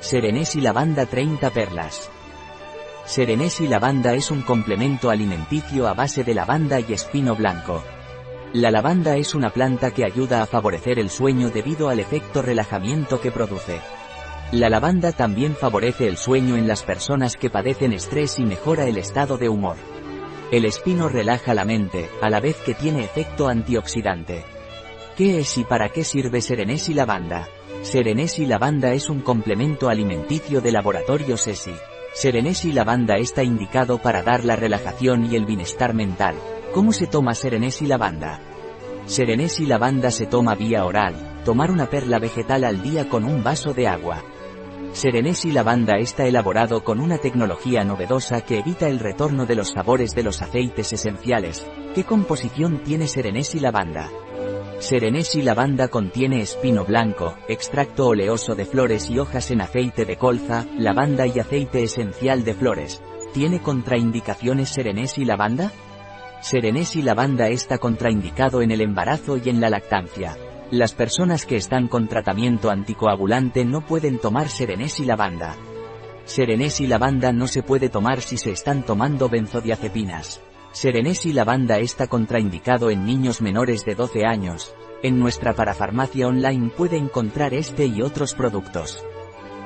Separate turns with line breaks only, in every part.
Serenés y lavanda 30 perlas. Serenés y lavanda es un complemento alimenticio a base de lavanda y espino blanco. La lavanda es una planta que ayuda a favorecer el sueño debido al efecto relajamiento que produce. La lavanda también favorece el sueño en las personas que padecen estrés y mejora el estado de humor. El espino relaja la mente, a la vez que tiene efecto antioxidante. ¿Qué es y para qué sirve Serenés y lavanda? Serenés y lavanda es un complemento alimenticio de laboratorio SESI. Serenés y lavanda está indicado para dar la relajación y el bienestar mental. ¿Cómo se toma Serenés y lavanda? Serenés y lavanda se toma vía oral, tomar una perla vegetal al día con un vaso de agua. Serenés y lavanda está elaborado con una tecnología novedosa que evita el retorno de los sabores de los aceites esenciales. ¿Qué composición tiene Serenés y lavanda? Serenés y lavanda contiene espino blanco, extracto oleoso de flores y hojas en aceite de colza, lavanda y aceite esencial de flores. ¿Tiene contraindicaciones Serenés y lavanda? Serenés y lavanda está contraindicado en el embarazo y en la lactancia. Las personas que están con tratamiento anticoagulante no pueden tomar serenés y lavanda. Serenés y lavanda no se puede tomar si se están tomando benzodiazepinas. Serenés y lavanda está contraindicado en niños menores de 12 años. En nuestra parafarmacia online puede encontrar este y otros productos.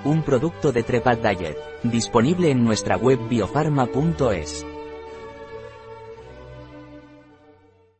Un producto de Trepat Diet, disponible en nuestra web biofarma.es.